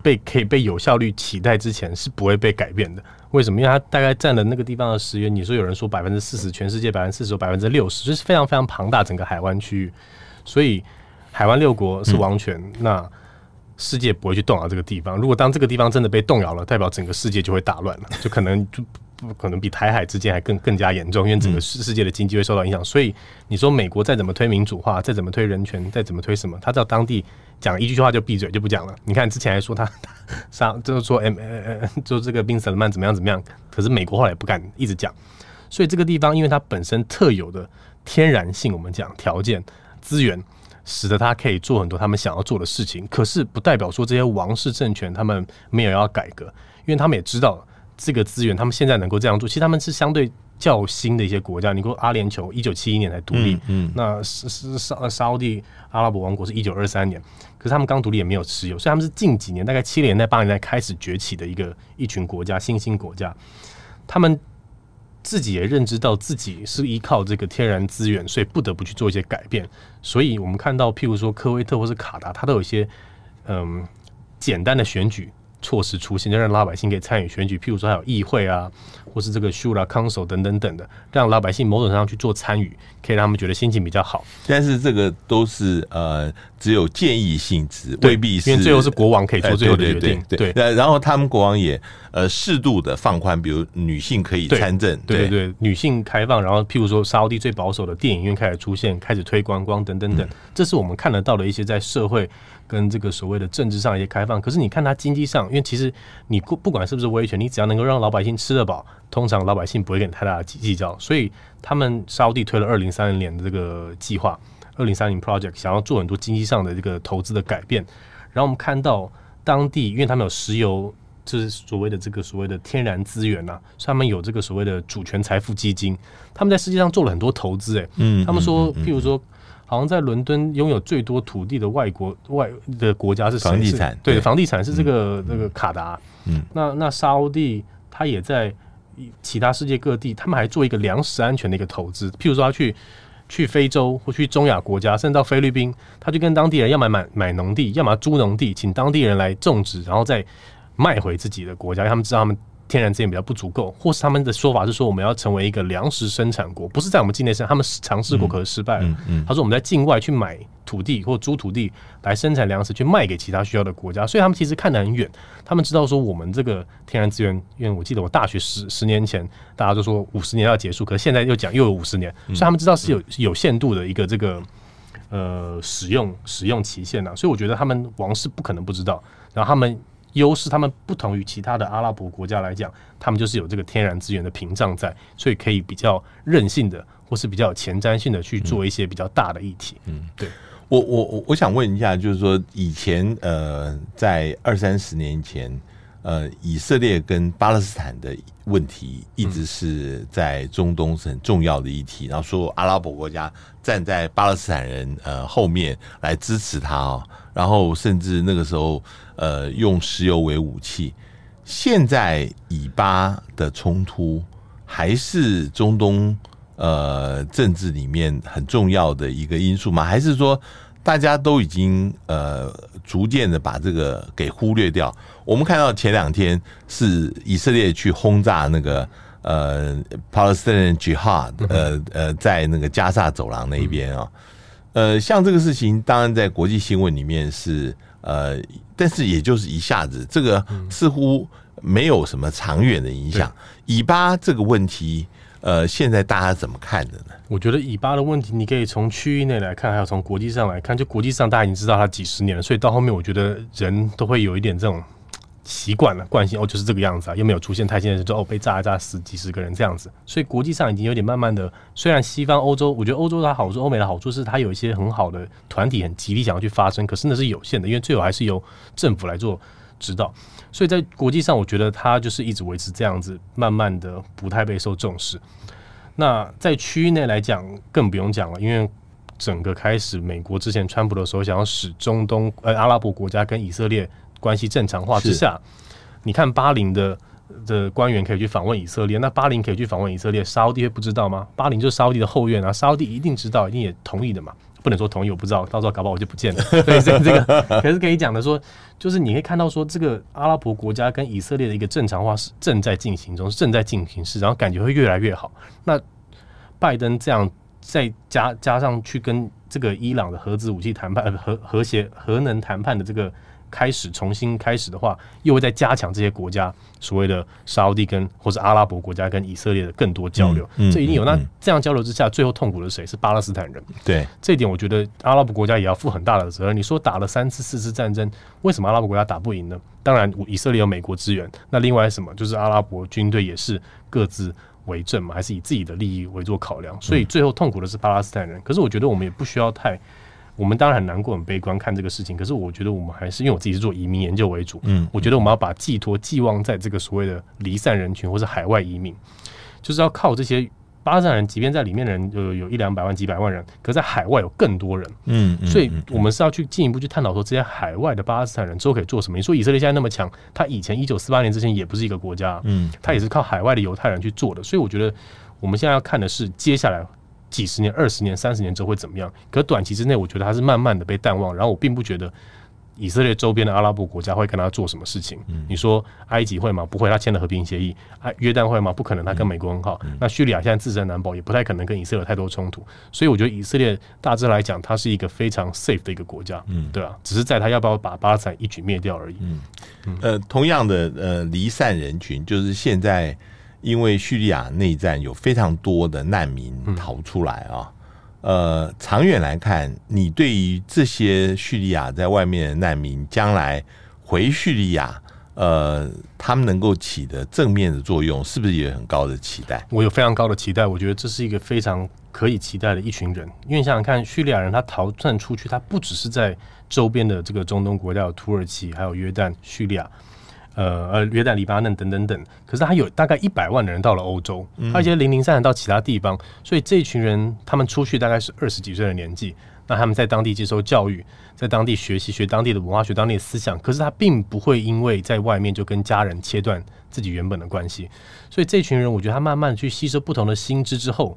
被可以被有效率取代之前，是不会被改变的。为什么？因为它大概占了那个地方的石油，你说有人说百分之四十，全世界百分之四十，百分之六十，就是非常非常庞大整个海湾区域，所以。海湾六国是王权，那世界不会去动摇这个地方。如果当这个地方真的被动摇了，代表整个世界就会大乱了，就可能就不可能比台海之间还更更加严重，因为整个世世界的经济会受到影响。所以你说美国再怎么推民主化，再怎么推人权，再怎么推什么，他到当地讲一句话就闭嘴就不讲了。你看之前还说他 杀，就是说 M 呃就这个宾斯曼怎么样怎么样，可是美国后来也不敢一直讲。所以这个地方因为它本身特有的天然性，我们讲条件资源，使得他可以做很多他们想要做的事情。可是不代表说这些王室政权他们没有要改革，因为他们也知道这个资源，他们现在能够这样做，其实他们是相对。较新的一些国家，你说阿联酋一九七一年才独立，嗯，嗯，那是是沙沙乌地阿拉伯王国是一九二三年，可是他们刚独立也没有持有，所以他们是近几年大概七年代八年代开始崛起的一个一群国家，新兴国家，他们自己也认知到自己是依靠这个天然资源，所以不得不去做一些改变，所以我们看到譬如说科威特或是卡达，它都有一些嗯简单的选举。措施出现，就让老百姓可以参与选举，譬如说还有议会啊，或是这个 Shura Council 等等等的，让老百姓某种上去做参与，可以让他们觉得心情比较好。但是这个都是呃只有建议性质，未必是，因为最后是国王可以做最后的决定。对，对，对，对，然后他们国王也呃适度的放宽，比如女性可以参政，对对对，女性开放，然后譬如说沙乌地最保守的电影院开始出现，开始推观光等等等，嗯，这是我们看得到的一些在社会。跟这个所谓的政治上一些开放，可是你看它经济上，因为其实你不不管是不是威权，你只要能够让老百姓吃得饱，通常老百姓不会跟你太大的计较。所以他们沙乌地推了二零三零年的这个计划，二零三零 project，想要做很多经济上的这个投资的改变。然后我们看到当地，因为他们有石油，就是所谓的这个所谓的天然资源呐、啊，所以他们有这个所谓的主权财富基金，他们在世界上做了很多投资。诶，嗯，他们说，譬如说。好像在伦敦拥有最多土地的外国外的国家是？房地产对，房地产是这个那、嗯、个卡达。嗯，那那沙乌地他也在其他世界各地，他们还做一个粮食安全的一个投资。譬如说，他去去非洲或去中亚国家，甚至到菲律宾，他就跟当地人要买买买农地，要么租农地，请当地人来种植，然后再卖回自己的国家，让他们知道他们。天然资源比较不足够，或是他们的说法是说我们要成为一个粮食生产国，不是在我们境内生，他们尝试过，可是失败了。嗯嗯嗯、他说我们在境外去买土地或租土地来生产粮食，去卖给其他需要的国家，所以他们其实看得很远。他们知道说我们这个天然资源，因为我记得我大学十十年前大家都说五十年要结束，可是现在又讲又有五十年，所以他们知道是有有限度的一个这个呃使用使用期限啊。所以我觉得他们王室不可能不知道，然后他们。优势，他们不同于其他的阿拉伯国家来讲，他们就是有这个天然资源的屏障在，所以可以比较任性的，或是比较有前瞻性的去做一些比较大的议题。嗯，对我我我我想问一下，就是说以前呃，在二三十年前，呃，以色列跟巴勒斯坦的问题一直是在中东是很重要的议题，然后说阿拉伯国家站在巴勒斯坦人呃后面来支持他哦，然后甚至那个时候。呃，用石油为武器。现在以巴的冲突还是中东呃政治里面很重要的一个因素吗？还是说大家都已经呃逐渐的把这个给忽略掉？我们看到前两天是以色列去轰炸那个呃 Palestinian Jihad，呃呃，在那个加萨走廊那边啊，呃，像这个事情，当然在国际新闻里面是。呃，但是也就是一下子，这个似乎没有什么长远的影响。以巴这个问题，呃，现在大家怎么看的呢？我觉得以巴的问题，你可以从区域内来看，还有从国际上来看。就国际上，大家已经知道它几十年了，所以到后面，我觉得人都会有一点这种。习惯了惯性哦，就是这个样子啊，又没有出现太现实，就哦被炸一炸死几十个人这样子，所以国际上已经有点慢慢的，虽然西方欧洲，我觉得欧洲它好处，欧美的好处是它有一些很好的团体，很极力想要去发声，可是那是有限的，因为最后还是由政府来做指导，所以在国际上，我觉得它就是一直维持这样子，慢慢的不太被受重视。那在区域内来讲，更不用讲了，因为整个开始，美国之前川普的时候想要使中东呃阿拉伯国家跟以色列。关系正常化之下，你看巴林的的官员可以去访问以色列，那巴林可以去访问以色列，沙乌地会不知道吗？巴林就是沙乌地的后院啊，沙乌地一定知道，一定也同意的嘛，不能说同意我不知道，到时候搞不好我就不见了。所以这个可是可以讲的说，就是你可以看到说，这个阿拉伯国家跟以色列的一个正常化是正在进行中，正在进行式，然后感觉会越来越好。那拜登这样再加加上去跟这个伊朗的核子武器谈判、核和谐核能谈判的这个。开始重新开始的话，又会再加强这些国家所谓的沙乌地跟或者阿拉伯国家跟以色列的更多交流。嗯嗯、这一定有。那这样交流之下，最后痛苦的谁？是巴勒斯坦人。对这一点，我觉得阿拉伯国家也要负很大的责任。你说打了三次、四次战争，为什么阿拉伯国家打不赢呢？当然，以色列有美国支援。那另外什么？就是阿拉伯军队也是各自为政嘛，还是以自己的利益为做考量？所以最后痛苦的是巴勒斯坦人。可是我觉得我们也不需要太。我们当然很难过、很悲观看这个事情，可是我觉得我们还是因为我自己是做移民研究为主，嗯，我觉得我们要把寄托寄望在这个所谓的离散人群或是海外移民，就是要靠这些巴勒斯坦人，即便在里面的人有有一两百万、几百万人，可在海外有更多人，嗯，所以我们是要去进一步去探讨说，这些海外的巴勒斯坦人之后可以做什么？你说以色列现在那么强，他以前一九四八年之前也不是一个国家，嗯，他也是靠海外的犹太人去做的，所以我觉得我们现在要看的是接下来。几十年、二十年、三十年之后会怎么样？可短期之内，我觉得它是慢慢的被淡忘。然后我并不觉得以色列周边的阿拉伯国家会跟他做什么事情。嗯、你说埃及会吗？不会，他签了和平协议。啊，约旦会吗？不可能，他跟美国很好。嗯、那叙利亚现在自身难保，也不太可能跟以色列有太多冲突。所以我觉得以色列大致来讲，它是一个非常 safe 的一个国家。嗯，对啊，只是在他要不要把巴勒斯坦一举灭掉而已。嗯，嗯呃，同样的呃离散人群，就是现在。因为叙利亚内战有非常多的难民逃出来啊，呃，长远来看，你对于这些叙利亚在外面的难民将来回叙利亚，呃，他们能够起的正面的作用，是不是也有很高的期待？我有非常高的期待，我觉得这是一个非常可以期待的一群人。因为想想看，叙利亚人他逃窜出去，他不只是在周边的这个中东国家，有土耳其，还有约旦、叙利亚。呃呃，约旦、黎巴嫩等等等，可是他有大概一百万的人到了欧洲，还有一些零零散散到其他地方，所以这一群人他们出去大概是二十几岁的年纪，那他们在当地接受教育，在当地学习学当地的文化，学当地的思想，可是他并不会因为在外面就跟家人切断自己原本的关系，所以这群人我觉得他慢慢去吸收不同的新知之后，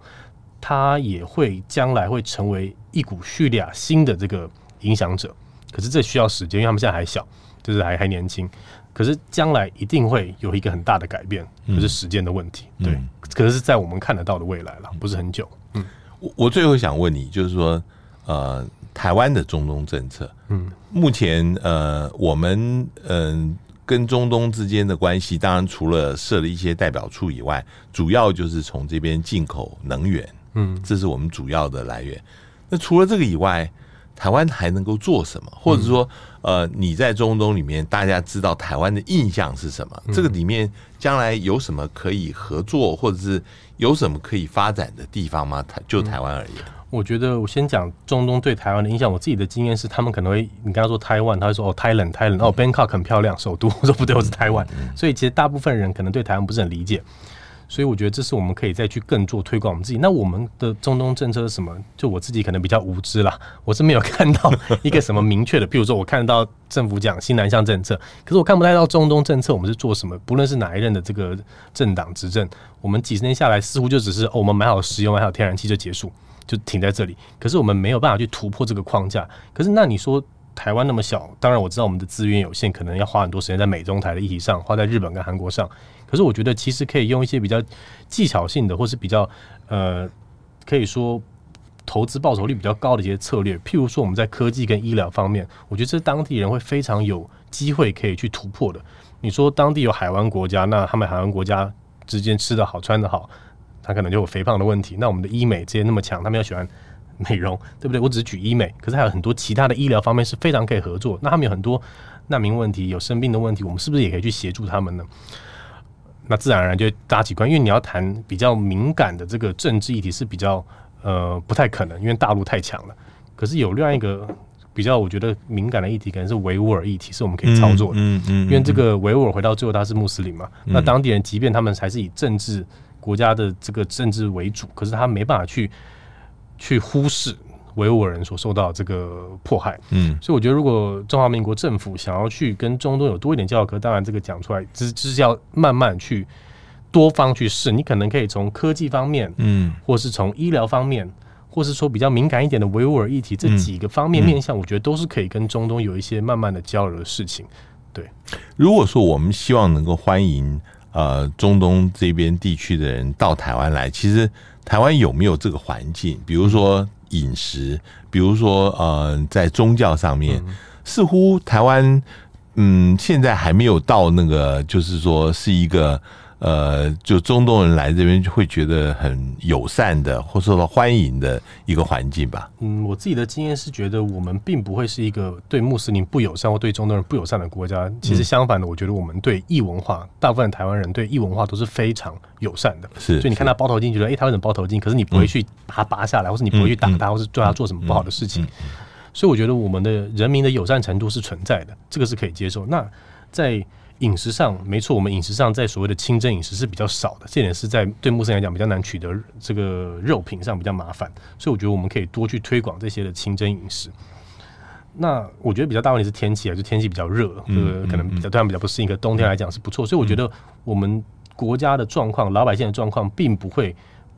他也会将来会成为一股叙利亚新的这个影响者，可是这需要时间，因为他们现在还小，就是还还年轻。可是将来一定会有一个很大的改变，就是时间的问题。嗯、对，可是是在我们看得到的未来了，不是很久。嗯，我我最后想问你，就是说，呃，台湾的中东政策，嗯，目前呃，我们嗯、呃、跟中东之间的关系，当然除了设了一些代表处以外，主要就是从这边进口能源，嗯，这是我们主要的来源。那除了这个以外，台湾还能够做什么？或者说，呃，你在中东里面，大家知道台湾的印象是什么？这个里面将来有什么可以合作，或者是有什么可以发展的地方吗？台就台湾而言，我觉得我先讲中东对台湾的印象。我自己的经验是，他们可能会，你刚刚说台湾，他会说哦，Thailand，Thailand，哦，Bangkok 很漂亮，首都。我说不对，我是台湾。所以其实大部分人可能对台湾不是很理解。所以我觉得这是我们可以再去更做推广我们自己。那我们的中东政策是什么？就我自己可能比较无知啦，我是没有看到一个什么明确的。譬如说，我看到政府讲新南向政策，可是我看不太到中东政策我们是做什么。不论是哪一任的这个政党执政，我们几十年下来似乎就只是，我们买好石油、买好天然气就结束，就停在这里。可是我们没有办法去突破这个框架。可是那你说台湾那么小，当然我知道我们的资源有限，可能要花很多时间在美中台的议题上，花在日本跟韩国上。可是我觉得其实可以用一些比较技巧性的，或是比较呃，可以说投资报酬率比较高的一些策略。譬如说我们在科技跟医疗方面，我觉得这当地人会非常有机会可以去突破的。你说当地有海湾国家，那他们海湾国家之间吃得好、穿得好，他可能就有肥胖的问题。那我们的医美这些那么强，他们又喜欢美容，对不对？我只是举医美，可是还有很多其他的医疗方面是非常可以合作。那他们有很多难民问题、有生病的问题，我们是不是也可以去协助他们呢？那自然而然就搭起关系，因为你要谈比较敏感的这个政治议题是比较呃不太可能，因为大陆太强了。可是有另外一个比较我觉得敏感的议题，可能是维吾尔议题，是我们可以操作的。嗯嗯，因为这个维吾尔回到最后他是穆斯林嘛，那当地人即便他们还是以政治国家的这个政治为主，可是他没办法去去忽视。维吾尔人所受到这个迫害，嗯，所以我觉得，如果中华民国政府想要去跟中东有多一点交流，可当然这个讲出来，只只是要慢慢去多方去试。你可能可以从科技方面，嗯，或是从医疗方面，或是说比较敏感一点的维吾尔议题，这几个方面面向，我觉得都是可以跟中东有一些慢慢的交流的事情。对，如果说我们希望能够欢迎呃中东这边地区的人到台湾来，其实台湾有没有这个环境？比如说。饮食，比如说，呃，在宗教上面，似乎台湾嗯，现在还没有到那个，就是说是一个。呃，就中东人来这边就会觉得很友善的，或受到欢迎的一个环境吧。嗯，我自己的经验是觉得我们并不会是一个对穆斯林不友善或对中东人不友善的国家。其实相反的，我觉得我们对异文化，大部分台湾人对异文化都是非常友善的。是，所以你看他包头巾，觉得哎，他为什么包头巾？可是你不会去把他拔下来，或是你不会去打他，或是对他做什么不好的事情。所以我觉得我们的人民的友善程度是存在的，这个是可以接受。那在饮食上没错，我们饮食上在所谓的清真饮食是比较少的，这点是在对穆斯林来讲比较难取得这个肉品上比较麻烦，所以我觉得我们可以多去推广这些的清真饮食。那我觉得比较大问题是天气啊，就天气比较热，呃，可能比较对他们比较不适应。可冬天来讲是不错，所以我觉得我们国家的状况，老百姓的状况，并不会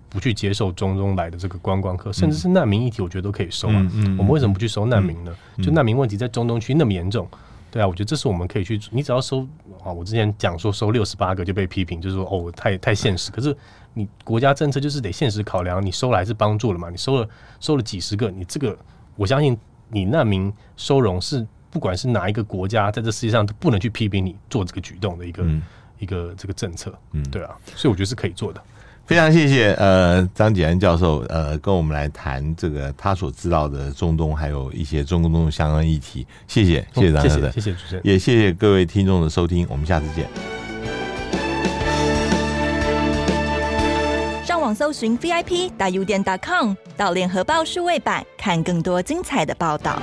不去接受中东来的这个观光客，甚至是难民议题，我觉得都可以收啊。我们为什么不去收难民呢？就难民问题在中东区那么严重。对啊，我觉得这是我们可以去。你只要收啊，我之前讲说收六十八个就被批评，就是说哦，太太现实。可是你国家政策就是得现实考量，你收来是帮助了嘛？你收了收了几十个，你这个我相信你难民收容是不管是哪一个国家在这世界上都不能去批评你做这个举动的一个、嗯、一个这个政策。嗯，对啊，所以我觉得是可以做的。非常谢谢呃张启安教授呃跟我们来谈这个他所知道的中东还有一些中东相关议题，谢谢谢谢张教授，谢谢主持人，也谢谢各位听众的收听，我们下次见。上网搜寻 VIP 大 U 点 .com 到联合报数位版看更多精彩的报道。